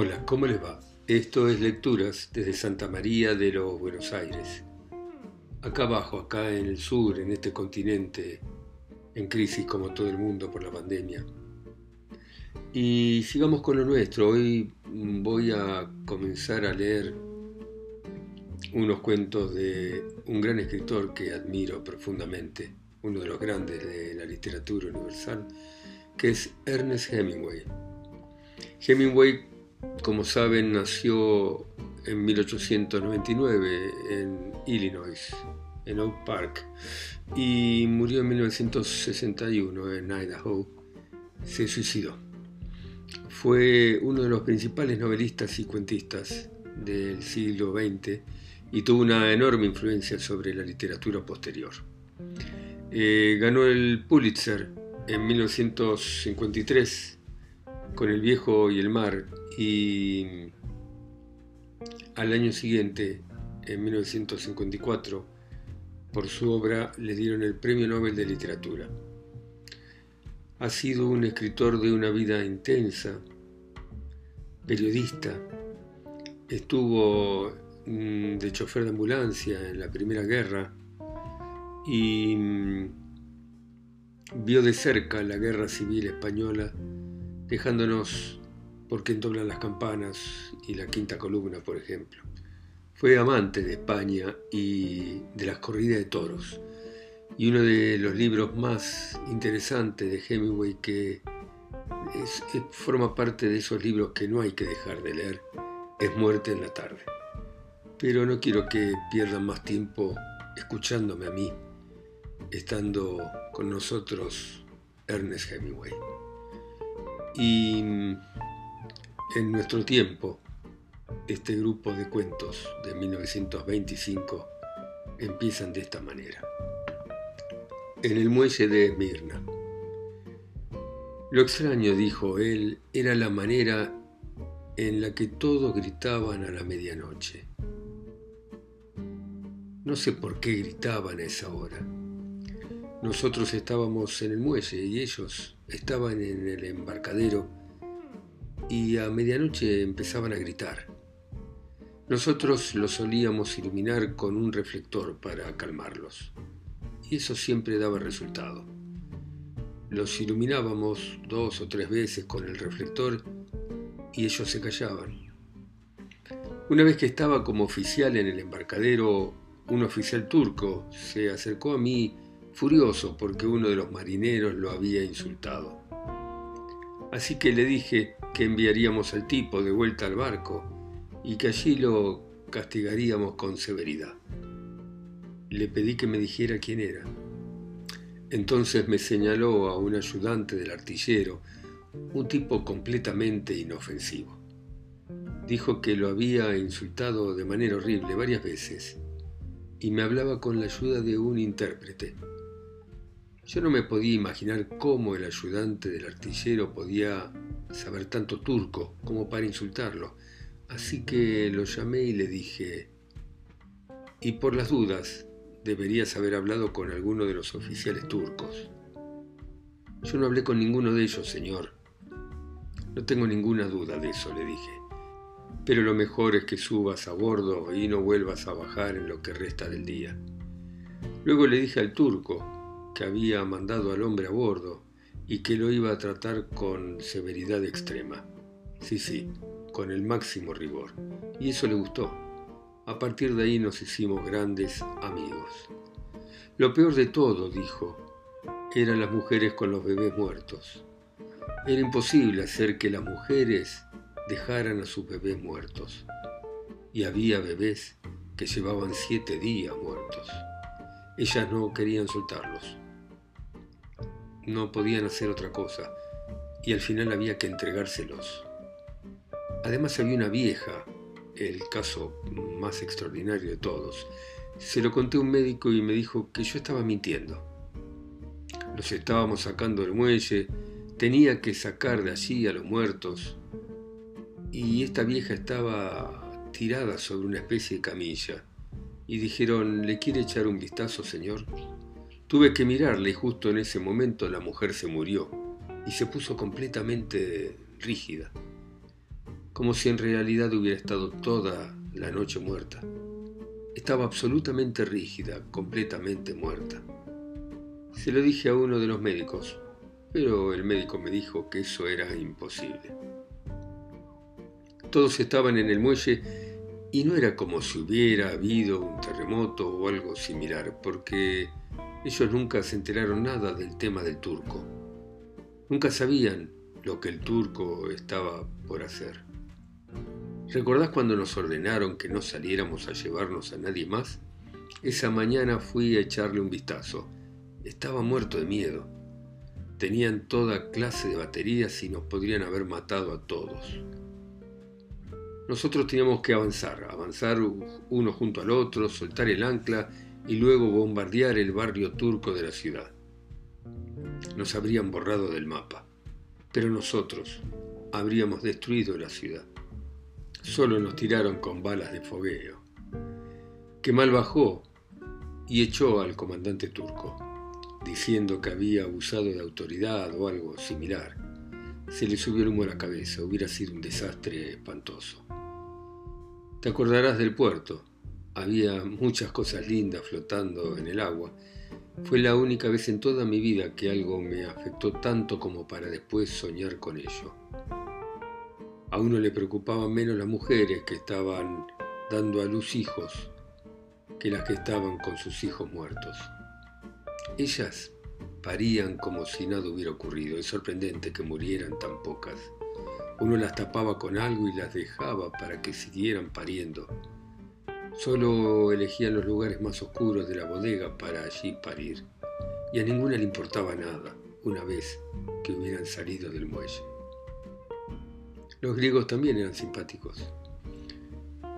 Hola, ¿cómo les va? Esto es Lecturas desde Santa María de los Buenos Aires. Acá abajo, acá en el sur, en este continente en crisis como todo el mundo por la pandemia. Y sigamos con lo nuestro. Hoy voy a comenzar a leer unos cuentos de un gran escritor que admiro profundamente, uno de los grandes de la literatura universal, que es Ernest Hemingway. Hemingway, como saben, nació en 1899 en Illinois, en Oak Park, y murió en 1961 en Idaho. Se suicidó. Fue uno de los principales novelistas y cuentistas del siglo XX y tuvo una enorme influencia sobre la literatura posterior. Eh, ganó el Pulitzer en 1953 con El viejo y el mar y al año siguiente, en 1954, por su obra le dieron el Premio Nobel de Literatura. Ha sido un escritor de una vida intensa, periodista, estuvo mm, de chofer de ambulancia en la Primera Guerra y mm, vio de cerca la Guerra Civil Española, dejándonos por quien doblan las campanas y la quinta columna, por ejemplo. Fue amante de España y de las corridas de toros. Y uno de los libros más interesantes de Hemingway que forma parte de esos libros que no hay que dejar de leer es Muerte en la tarde. Pero no quiero que pierdan más tiempo escuchándome a mí, estando con nosotros Ernest Hemingway. Y en nuestro tiempo, este grupo de cuentos de 1925 empiezan de esta manera. En el muelle de Esmirna. Lo extraño, dijo él, era la manera en la que todos gritaban a la medianoche. No sé por qué gritaban a esa hora. Nosotros estábamos en el muelle y ellos estaban en el embarcadero y a medianoche empezaban a gritar. Nosotros los solíamos iluminar con un reflector para calmarlos, y eso siempre daba resultado. Los iluminábamos dos o tres veces con el reflector y ellos se callaban. Una vez que estaba como oficial en el embarcadero, un oficial turco se acercó a mí furioso porque uno de los marineros lo había insultado. Así que le dije que enviaríamos al tipo de vuelta al barco y que allí lo castigaríamos con severidad. Le pedí que me dijera quién era. Entonces me señaló a un ayudante del artillero, un tipo completamente inofensivo. Dijo que lo había insultado de manera horrible varias veces y me hablaba con la ayuda de un intérprete. Yo no me podía imaginar cómo el ayudante del artillero podía saber tanto turco como para insultarlo, Así que lo llamé y le dije, y por las dudas, deberías haber hablado con alguno de los oficiales turcos. Yo no hablé con ninguno de ellos, señor. No tengo ninguna duda de eso, le dije. Pero lo mejor es que subas a bordo y no vuelvas a bajar en lo que resta del día. Luego le dije al turco que había mandado al hombre a bordo y que lo iba a tratar con severidad extrema. Sí, sí, con el máximo rigor, y eso le gustó. A partir de ahí nos hicimos grandes amigos. Lo peor de todo, dijo, eran las mujeres con los bebés muertos. Era imposible hacer que las mujeres dejaran a sus bebés muertos. Y había bebés que llevaban siete días muertos. Ellas no querían soltarlos. No podían hacer otra cosa y al final había que entregárselos. Además había una vieja, el caso más extraordinario de todos. Se lo conté a un médico y me dijo que yo estaba mintiendo. Los estábamos sacando del muelle, tenía que sacar de allí a los muertos. Y esta vieja estaba tirada sobre una especie de camilla. Y dijeron, ¿le quiere echar un vistazo, señor? Tuve que mirarle y justo en ese momento la mujer se murió y se puso completamente rígida como si en realidad hubiera estado toda la noche muerta. Estaba absolutamente rígida, completamente muerta. Se lo dije a uno de los médicos, pero el médico me dijo que eso era imposible. Todos estaban en el muelle y no era como si hubiera habido un terremoto o algo similar, porque ellos nunca se enteraron nada del tema del turco. Nunca sabían lo que el turco estaba por hacer. ¿Recordás cuando nos ordenaron que no saliéramos a llevarnos a nadie más? Esa mañana fui a echarle un vistazo. Estaba muerto de miedo. Tenían toda clase de baterías y nos podrían haber matado a todos. Nosotros teníamos que avanzar, avanzar uno junto al otro, soltar el ancla y luego bombardear el barrio turco de la ciudad. Nos habrían borrado del mapa, pero nosotros habríamos destruido la ciudad. Solo nos tiraron con balas de fogueo. Kemal bajó y echó al comandante turco, diciendo que había abusado de autoridad o algo similar. Se le subió el humo a la cabeza, hubiera sido un desastre espantoso. Te acordarás del puerto. Había muchas cosas lindas flotando en el agua. Fue la única vez en toda mi vida que algo me afectó tanto como para después soñar con ello. A uno le preocupaban menos las mujeres que estaban dando a luz hijos que las que estaban con sus hijos muertos. Ellas parían como si nada hubiera ocurrido. Es sorprendente que murieran tan pocas. Uno las tapaba con algo y las dejaba para que siguieran pariendo. Solo elegían los lugares más oscuros de la bodega para allí parir. Y a ninguna le importaba nada una vez que hubieran salido del muelle. Los griegos también eran simpáticos.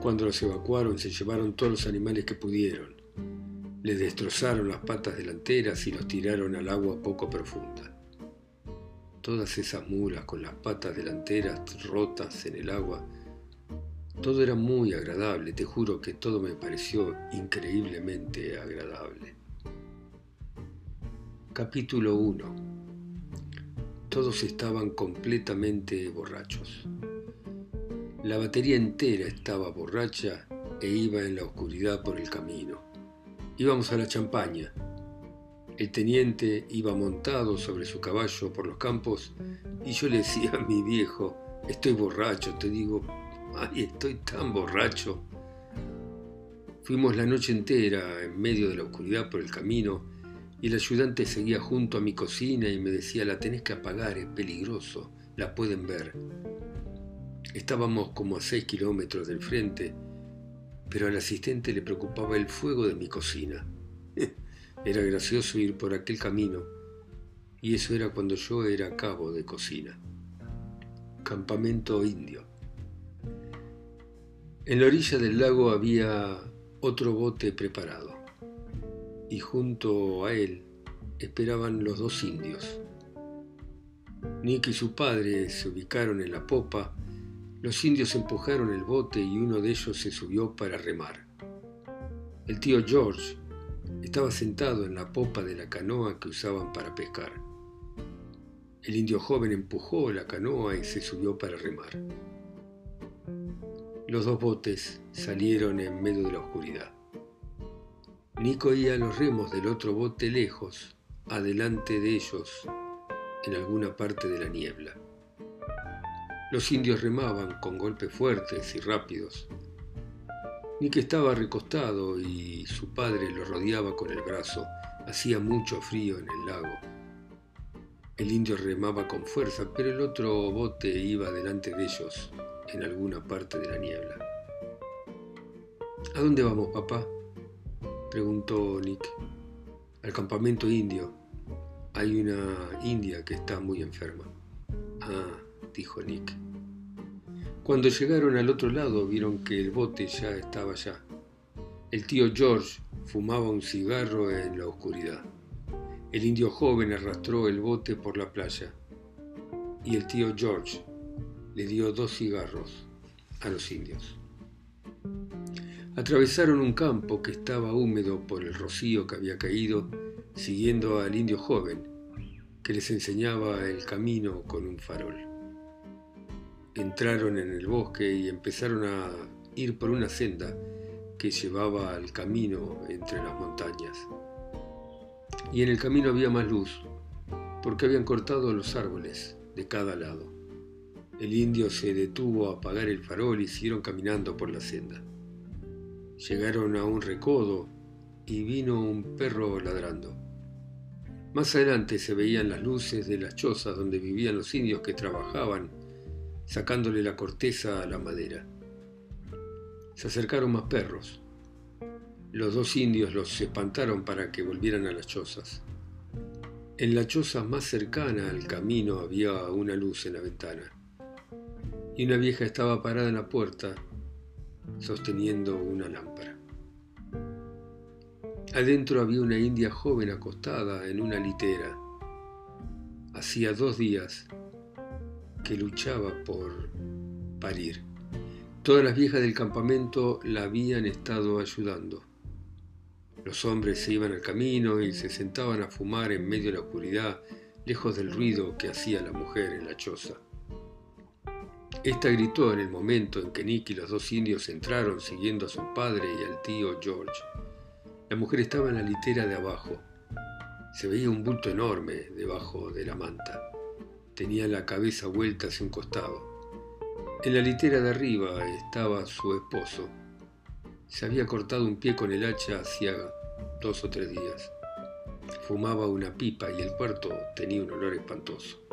Cuando los evacuaron se llevaron todos los animales que pudieron. Les destrozaron las patas delanteras y los tiraron al agua poco profunda todas esas mulas con las patas delanteras rotas en el agua. Todo era muy agradable, te juro que todo me pareció increíblemente agradable. Capítulo 1 Todos estaban completamente borrachos. La batería entera estaba borracha e iba en la oscuridad por el camino. Íbamos a la champaña, el teniente iba montado sobre su caballo por los campos y yo le decía a mi viejo, estoy borracho, te digo, ay, estoy tan borracho. Fuimos la noche entera en medio de la oscuridad por el camino y el ayudante seguía junto a mi cocina y me decía, la tenés que apagar, es peligroso, la pueden ver. Estábamos como a seis kilómetros del frente, pero al asistente le preocupaba el fuego de mi cocina. Era gracioso ir por aquel camino, y eso era cuando yo era cabo de cocina. Campamento indio. En la orilla del lago había otro bote preparado, y junto a él esperaban los dos indios. Nick y su padre se ubicaron en la popa, los indios empujaron el bote y uno de ellos se subió para remar. El tío George estaba sentado en la popa de la canoa que usaban para pescar. El indio joven empujó la canoa y se subió para remar. Los dos botes salieron en medio de la oscuridad. Nico oía los remos del otro bote lejos, adelante de ellos, en alguna parte de la niebla. Los indios remaban con golpes fuertes y rápidos, ni que estaba recostado y su padre lo rodeaba con el brazo. Hacía mucho frío en el lago. El indio remaba con fuerza, pero el otro bote iba delante de ellos, en alguna parte de la niebla. ¿A dónde vamos, papá? preguntó Nick. Al campamento indio. Hay una india que está muy enferma. Ah, dijo Nick. Cuando llegaron al otro lado vieron que el bote ya estaba allá. El tío George fumaba un cigarro en la oscuridad. El indio joven arrastró el bote por la playa y el tío George le dio dos cigarros a los indios. Atravesaron un campo que estaba húmedo por el rocío que había caído, siguiendo al indio joven, que les enseñaba el camino con un farol. entraron en el bosque y empezaron a ir por una senda que llevaba al camino entre las montañas. Y en el camino había más luz, porque habían cortado los árboles de cada lado. El indio se detuvo a apagar el farol y siguieron caminando por la senda. Llegaron a un recodo y vino un perro ladrando. Más adelante se veían las luces de las chozas donde vivían los indios que trabajaban sacándole la corteza a la madera. Se acercaron más perros. Los dos indios los espantaron para que volvieran a las chozas. En la choza más cercana al camino había una luz en la ventana. Y una vieja estaba parada en la puerta sosteniendo una lámpara. Adentro había una india joven acostada en una litera. Hacía dos días que luchaba por parir. Todas las viejas del campamento la habían estado ayudando. Los hombres se iban al camino y se sentaban a fumar en medio de la oscuridad, lejos del ruido que hacía la mujer en la choza. Esta gritó en el momento en que Nick y los dos indios entraron siguiendo a su padre y al tío George. La mujer estaba en la litera de abajo. Se veía un bulto enorme debajo de la manta. Tenía la cabeza vuelta hacia un costado. En la litera de arriba estaba su esposo. Se había cortado un pie con el hacha hacía dos o tres días. Fumaba una pipa y el cuarto tenía un olor espantoso.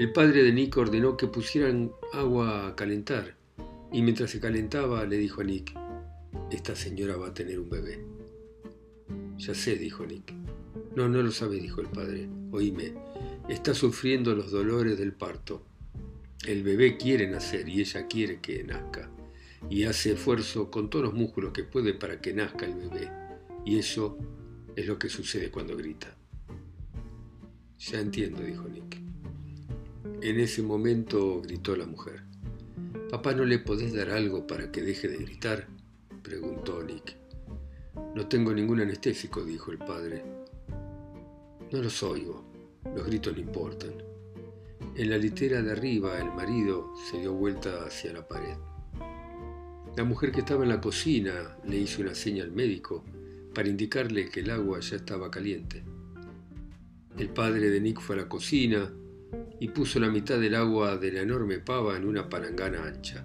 El padre de Nick ordenó que pusieran agua a calentar y mientras se calentaba le dijo a Nick, esta señora va a tener un bebé. Ya sé, dijo Nick. No, no lo sabe, dijo el padre. Oíme, está sufriendo los dolores del parto. El bebé quiere nacer y ella quiere que nazca. Y hace esfuerzo con todos los músculos que puede para que nazca el bebé. Y eso es lo que sucede cuando grita. Ya entiendo, dijo Nick. En ese momento gritó la mujer. Papá, ¿no le podés dar algo para que deje de gritar? preguntó Nick. No tengo ningún anestésico, dijo el padre. No los oigo. Los gritos no importan. En la litera de arriba el marido se dio vuelta hacia la pared. La mujer que estaba en la cocina le hizo una seña al médico para indicarle que el agua ya estaba caliente. El padre de Nick fue a la cocina, y puso la mitad del agua de la enorme pava en una palangana ancha.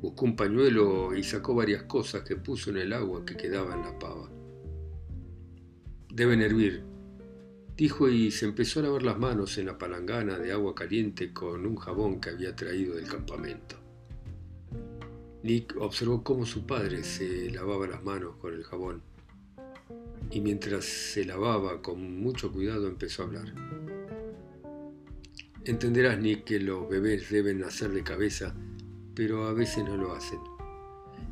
Buscó un pañuelo y sacó varias cosas que puso en el agua que quedaba en la pava. Deben hervir, dijo y se empezó a lavar las manos en la palangana de agua caliente con un jabón que había traído del campamento. Nick observó cómo su padre se lavaba las manos con el jabón y mientras se lavaba con mucho cuidado empezó a hablar. Entenderás, Nick, que los bebés deben nacer de cabeza, pero a veces no lo hacen.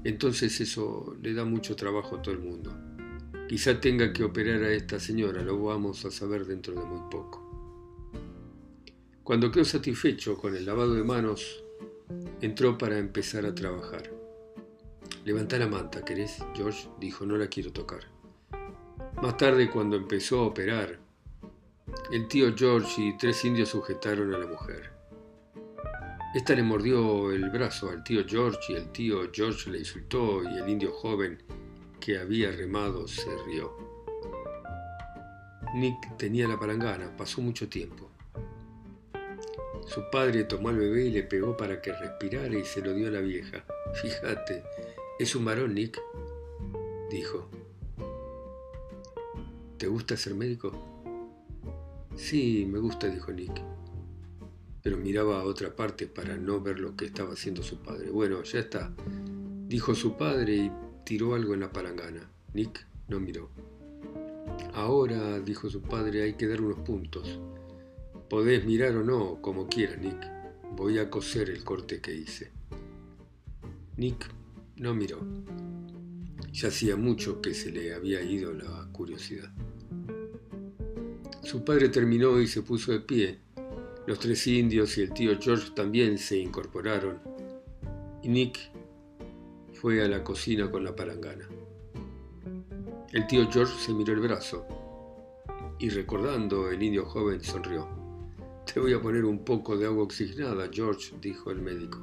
Entonces eso le da mucho trabajo a todo el mundo. Quizá tenga que operar a esta señora, lo vamos a saber dentro de muy poco. Cuando quedó satisfecho con el lavado de manos, entró para empezar a trabajar. Levanta la manta, ¿querés? George dijo, no la quiero tocar. Más tarde, cuando empezó a operar, el tío George y tres indios sujetaron a la mujer. Esta le mordió el brazo al tío George y el tío George le insultó y el indio joven que había remado se rió. Nick tenía la palangana, pasó mucho tiempo. Su padre tomó al bebé y le pegó para que respirara y se lo dio a la vieja. Fíjate, es un varón, Nick, dijo. ¿Te gusta ser médico? Sí, me gusta, dijo Nick. Pero miraba a otra parte para no ver lo que estaba haciendo su padre. Bueno, ya está, dijo su padre y tiró algo en la palangana. Nick no miró. Ahora, dijo su padre, hay que dar unos puntos. Podés mirar o no, como quieras, Nick. Voy a coser el corte que hice. Nick no miró. Ya hacía mucho que se le había ido la curiosidad. Su padre terminó y se puso de pie. Los tres indios y el tío George también se incorporaron. Y Nick fue a la cocina con la palangana. El tío George se miró el brazo y recordando el indio joven sonrió. Te voy a poner un poco de agua oxigenada, George, dijo el médico.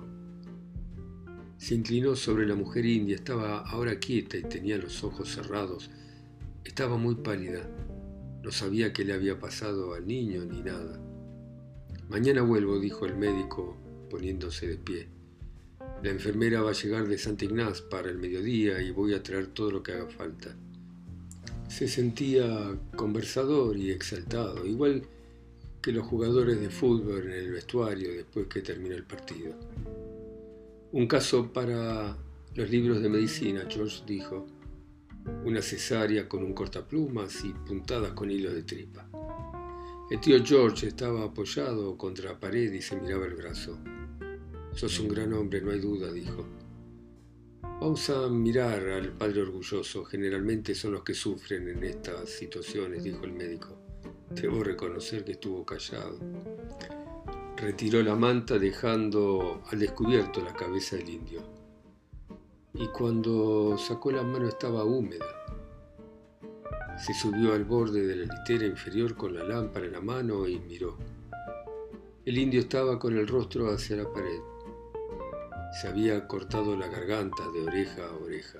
Se inclinó sobre la mujer india, estaba ahora quieta y tenía los ojos cerrados. Estaba muy pálida. No sabía qué le había pasado al niño ni nada. Mañana vuelvo, dijo el médico, poniéndose de pie. La enfermera va a llegar de Santa Ignaz para el mediodía y voy a traer todo lo que haga falta. Se sentía conversador y exaltado, igual que los jugadores de fútbol en el vestuario después que termina el partido. Un caso para los libros de medicina, George dijo. Una cesárea con un cortaplumas y puntadas con hilos de tripa. El tío George estaba apoyado contra la pared y se miraba el brazo. Sos un gran hombre, no hay duda, dijo. Vamos a mirar al padre orgulloso. Generalmente son los que sufren en estas situaciones, dijo el médico. Debo reconocer que estuvo callado. Retiró la manta dejando al descubierto la cabeza del indio. Y cuando sacó la mano estaba húmeda. Se subió al borde de la litera inferior con la lámpara en la mano y miró. El indio estaba con el rostro hacia la pared. Se había cortado la garganta de oreja a oreja.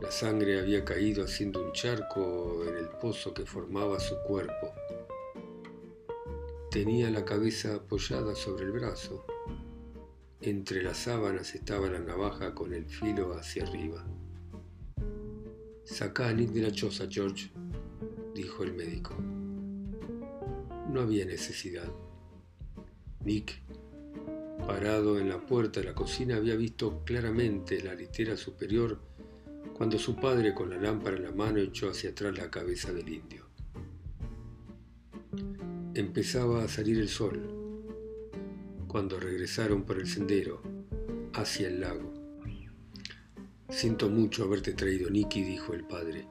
La sangre había caído haciendo un charco en el pozo que formaba su cuerpo. Tenía la cabeza apoyada sobre el brazo. Entre las sábanas estaba la navaja con el filo hacia arriba. Saca a Nick de la choza, George, dijo el médico. No había necesidad. Nick Parado en la puerta de la cocina había visto claramente la litera superior cuando su padre con la lámpara en la mano echó hacia atrás la cabeza del indio. Empezaba a salir el sol cuando regresaron por el sendero hacia el lago. Siento mucho haberte traído, Nicky, dijo el padre.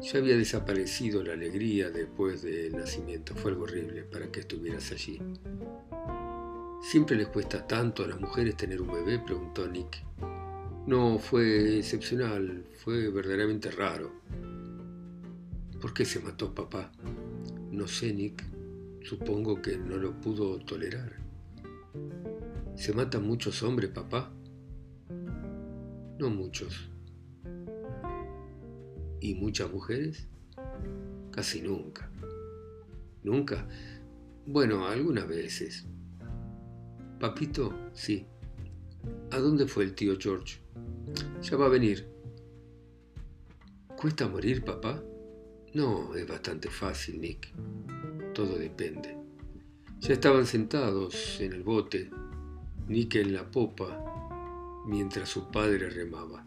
Ya había desaparecido la alegría después del nacimiento. Fue algo horrible para que estuvieras allí. ¿Siempre les cuesta tanto a las mujeres tener un bebé? preguntó Nick. No, fue excepcional, fue verdaderamente raro. ¿Por qué se mató papá? No sé, Nick. Supongo que no lo pudo tolerar. ¿Se matan muchos hombres, papá? No muchos. ¿Y muchas mujeres? Casi nunca. ¿Nunca? Bueno, algunas veces. Papito, sí. ¿A dónde fue el tío George? Ya va a venir. ¿Cuesta morir, papá? No, es bastante fácil, Nick. Todo depende. Ya estaban sentados en el bote, Nick en la popa, mientras su padre remaba.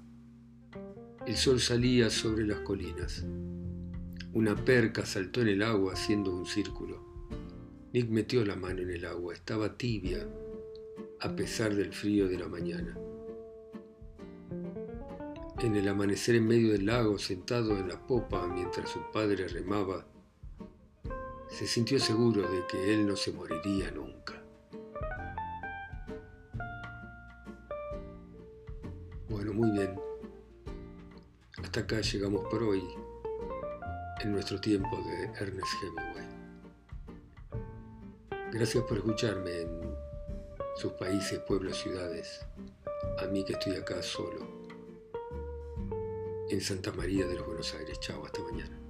El sol salía sobre las colinas. Una perca saltó en el agua haciendo un círculo. Nick metió la mano en el agua, estaba tibia, a pesar del frío de la mañana. En el amanecer en medio del lago, sentado en la popa mientras su padre remaba, se sintió seguro de que él no se moriría nunca. Muy bien. Hasta acá llegamos por hoy, en nuestro tiempo de Ernest Hemingway. Gracias por escucharme en sus países, pueblos, ciudades, a mí que estoy acá solo, en Santa María de los Buenos Aires. Chao, hasta mañana.